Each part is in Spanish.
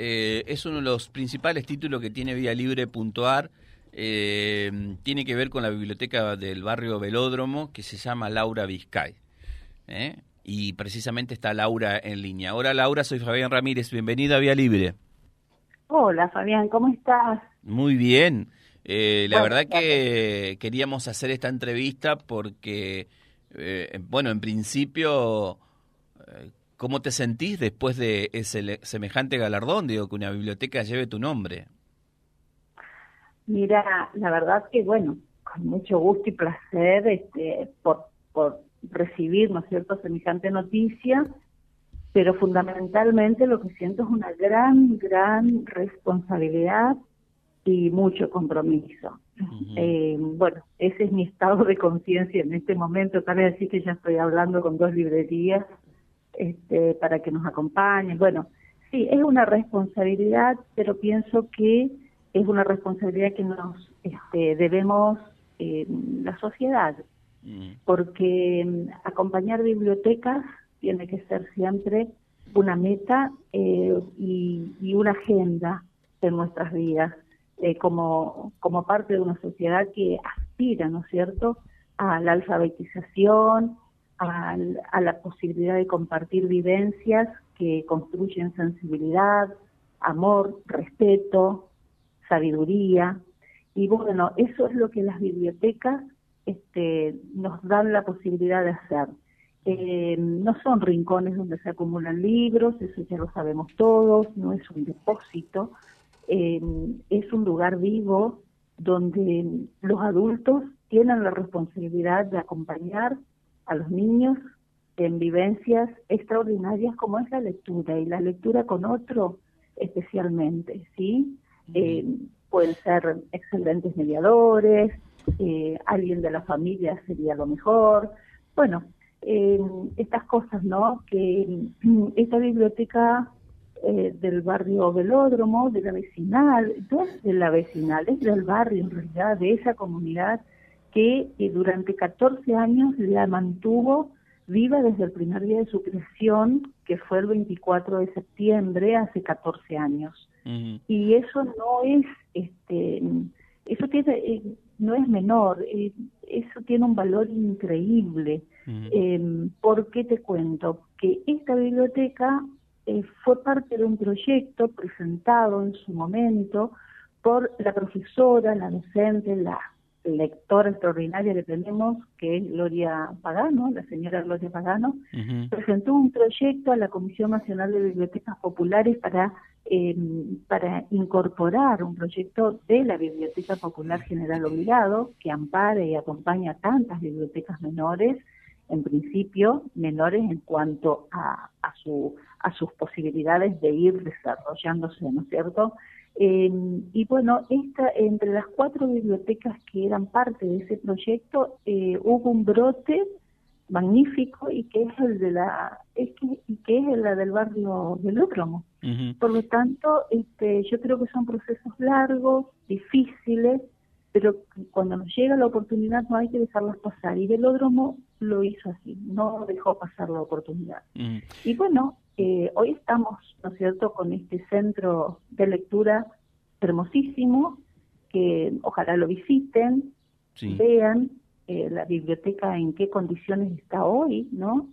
eh, es uno de los principales títulos que tiene Vía Libre.ar. Eh, tiene que ver con la biblioteca del barrio Velódromo que se llama Laura Vizcay. ¿eh? Y precisamente está Laura en línea. Hola Laura, soy Fabián Ramírez. Bienvenida a Vía Libre. Hola Fabián, ¿cómo estás? Muy bien. Eh, la verdad que queríamos hacer esta entrevista porque, bueno, en principio, ¿cómo te sentís después de ese semejante galardón? Digo, que una biblioteca lleve tu nombre. Mira, la verdad que, bueno, con mucho gusto y placer este, por, por recibir, ¿no es cierto?, semejante noticia, pero fundamentalmente lo que siento es una gran, gran responsabilidad y mucho compromiso. eh, bueno, ese es mi estado de conciencia en este momento. Cabe decir que ya estoy hablando con dos librerías este, para que nos acompañen. Bueno, sí, es una responsabilidad, pero pienso que es una responsabilidad que nos este, debemos eh, la sociedad, porque mm, acompañar bibliotecas tiene que ser siempre una meta eh, y, y una agenda en nuestras vidas eh, como, como parte de una sociedad que aspira, ¿no es cierto?, a la alfabetización, a, a la posibilidad de compartir vivencias que construyen sensibilidad, amor, respeto, sabiduría. Y bueno, eso es lo que las bibliotecas este, nos dan la posibilidad de hacer. Eh, no son rincones donde se acumulan libros, eso ya lo sabemos todos, no es un depósito, eh, es un lugar vivo donde los adultos tienen la responsabilidad de acompañar a los niños en vivencias extraordinarias como es la lectura y la lectura con otro especialmente, ¿sí? Eh, pueden ser excelentes mediadores, eh, alguien de la familia sería lo mejor. Bueno, eh, estas cosas, ¿no? Que esta biblioteca eh, del barrio Velódromo, de la vecinal, no es de la vecinal, es del barrio en realidad, de esa comunidad que durante 14 años la mantuvo viva desde el primer día de su creación, que fue el 24 de septiembre, hace 14 años. Y eso no es, este, eso tiene, eh, no es menor, eh, eso tiene un valor increíble. Eh, ¿Por qué te cuento? Que esta biblioteca eh, fue parte de un proyecto presentado en su momento por la profesora, la docente, la lectora extraordinaria que tenemos, que es Gloria Pagano, la señora Gloria Pagano, presentó un proyecto a la Comisión Nacional de Bibliotecas Populares para, eh, para incorporar un proyecto de la Biblioteca Popular General Obligado, que ampare y acompaña a tantas bibliotecas menores, en principio menores en cuanto a, a, su, a sus posibilidades de ir desarrollándose, ¿no es cierto? Eh, y bueno, esta, entre las cuatro bibliotecas que eran parte de ese proyecto, eh, hubo un brote magnífico y que es el de la es que, y que es la del barrio del Ócromo. Por lo tanto, este, yo creo que son procesos largos, difíciles, pero cuando nos llega la oportunidad no hay que dejarlas pasar. Y Velódromo lo hizo así, no dejó pasar la oportunidad. Y bueno, eh, hoy estamos, ¿no es cierto?, con este centro de lectura hermosísimo, que ojalá lo visiten, vean eh, la biblioteca en qué condiciones está hoy, ¿no?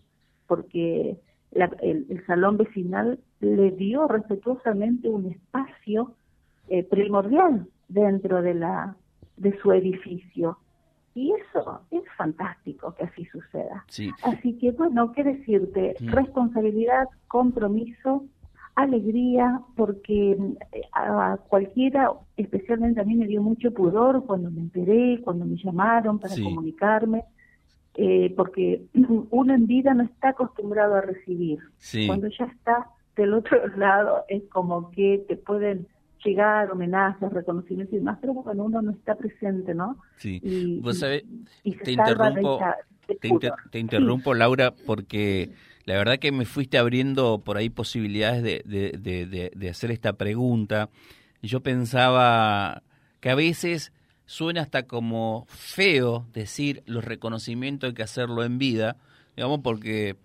Porque el, salón vecinal le dio respetuosamente un espacio eh, primordial dentro de la de su edificio. Y eso es fantástico que así suceda. Así que, bueno, ¿qué decirte? Mm. Responsabilidad, compromiso, alegría, porque eh, a cualquiera, especialmente a mí me dio mucho pudor cuando me enteré, cuando me llamaron para comunicarme, eh, porque uno en vida no está acostumbrado a recibir. Cuando ya está del otro lado, es como que te pueden llegar, homenajes, reconocimientos y demás, pero cuando uno no está presente, ¿no? Sí. Y, Vos sabés, te, interrumpo, te, interrumpo, Laura, porque la verdad que me fuiste abriendo por ahí posibilidades de, de, de, hacer esta pregunta. Yo pensaba que a veces suena hasta como feo decir los reconocimientos hay que hacerlo en vida, digamos, porque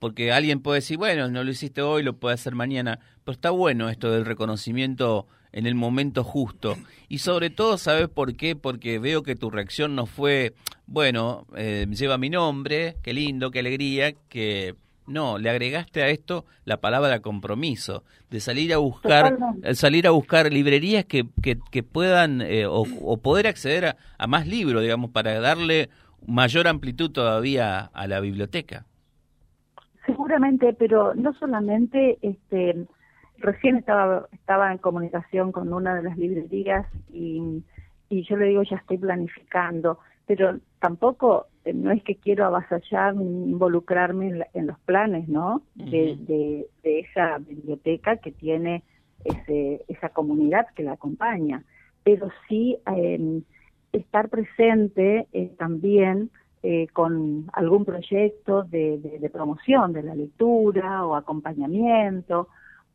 porque alguien puede decir, bueno, no lo hiciste hoy, lo puede hacer mañana, pero está bueno esto del reconocimiento en el momento justo. Y sobre todo, ¿sabes por qué? Porque veo que tu reacción no fue, bueno, eh, lleva mi nombre, qué lindo, qué alegría, que no, le agregaste a esto la palabra compromiso, de salir a buscar, salir a buscar librerías que, que, puedan eh, o, poder acceder a más libros, digamos, para darle mayor amplitud todavía a la biblioteca. Seguramente, pero no solamente, este, recién estaba, estaba en comunicación con una de las librerías y, y yo le digo, ya estoy planificando, pero tampoco eh, no es que quiero avasallar ni involucrarme en, los planes, ¿no? De, de, esa biblioteca que tiene ese, esa comunidad que la acompaña, pero sí eh, estar presente eh, también eh, con algún proyecto de, promoción de la lectura o acompañamiento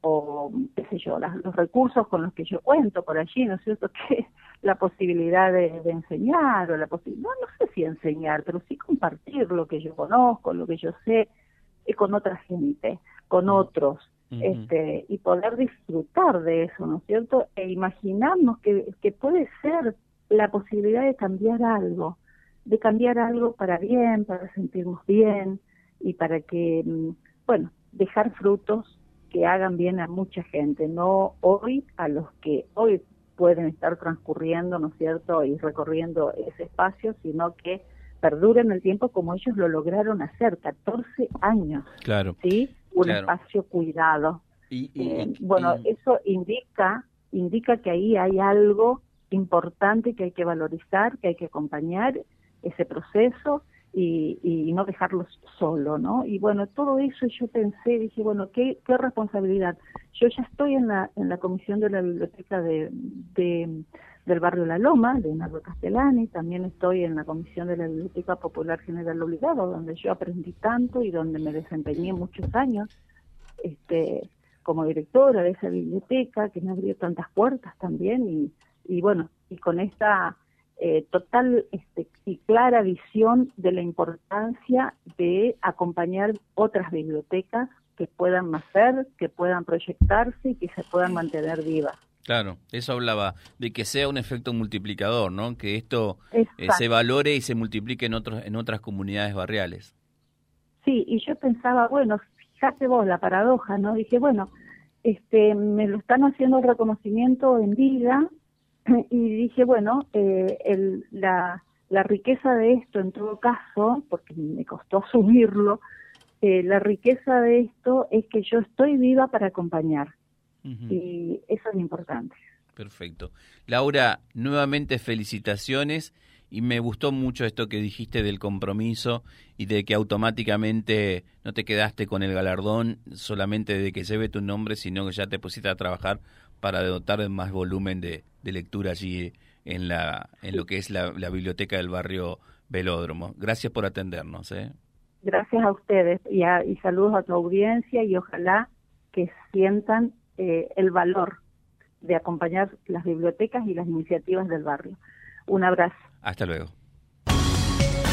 o qué sé yo, los recursos con los que yo cuento por allí, ¿no es cierto? Que la posibilidad de, enseñar o la posibilidad, no, sé si enseñar, pero sí compartir lo que yo conozco, lo que yo sé eh, con otra gente, con otros, este, y poder disfrutar de eso, ¿no es cierto? E imaginarnos que, que puede ser la posibilidad de cambiar algo, de cambiar algo para bien, para sentirnos bien y para que, mm, bueno, dejar frutos que hagan bien a mucha gente, no hoy a los que hoy pueden estar transcurriendo, ¿no es cierto?, y recorriendo ese espacio, sino que perduren el tiempo como ellos lo lograron hacer, 14 años. Claro. ¿Sí? Un espacio cuidado. Y, eh, bueno, eso indica indica que ahí hay algo importante que hay que valorizar, que hay que acompañar ese proceso y, y no dejarlos solo, ¿no? Y bueno, todo eso yo pensé, dije, bueno, qué, qué responsabilidad. Yo ya estoy en la, en la comisión de la biblioteca de, del barrio La Loma, de Nardo Castellani, también estoy en la comisión de la Biblioteca Popular General Obligado, donde yo aprendí tanto y donde me desempeñé muchos años este, como directora de esa biblioteca, que me abrió tantas puertas también y, y bueno, y con esta eh, total este, y clara visión de la importancia de acompañar otras bibliotecas que puedan nacer, que puedan proyectarse y que se puedan mantener vivas. Claro, eso hablaba de que sea un efecto multiplicador, ¿no? Que esto eh, se valore y se multiplique en otros en otras comunidades barriales. Sí, y yo pensaba, bueno, fíjate vos la paradoja, ¿no? Dije, bueno, este, me lo están haciendo el reconocimiento en vida, y dije, bueno, eh, el, la, la riqueza de esto en todo caso, porque me costó asumirlo, eh, la riqueza de esto es que yo estoy viva para acompañar. Y eso es importante. Perfecto. Laura, nuevamente felicitaciones y me gustó mucho esto que dijiste del compromiso y de que automáticamente no te quedaste con el galardón solamente de que lleve tu nombre, sino que ya te pusiste a trabajar para dotar de más volumen de, lectura allí en, la, en lo que es la, biblioteca del barrio Velódromo. Gracias por atendernos. ¿eh? Gracias a ustedes y, y, saludos a tu audiencia y ojalá que sientan eh, el valor de acompañar las bibliotecas y las iniciativas del barrio. Un abrazo. Hasta luego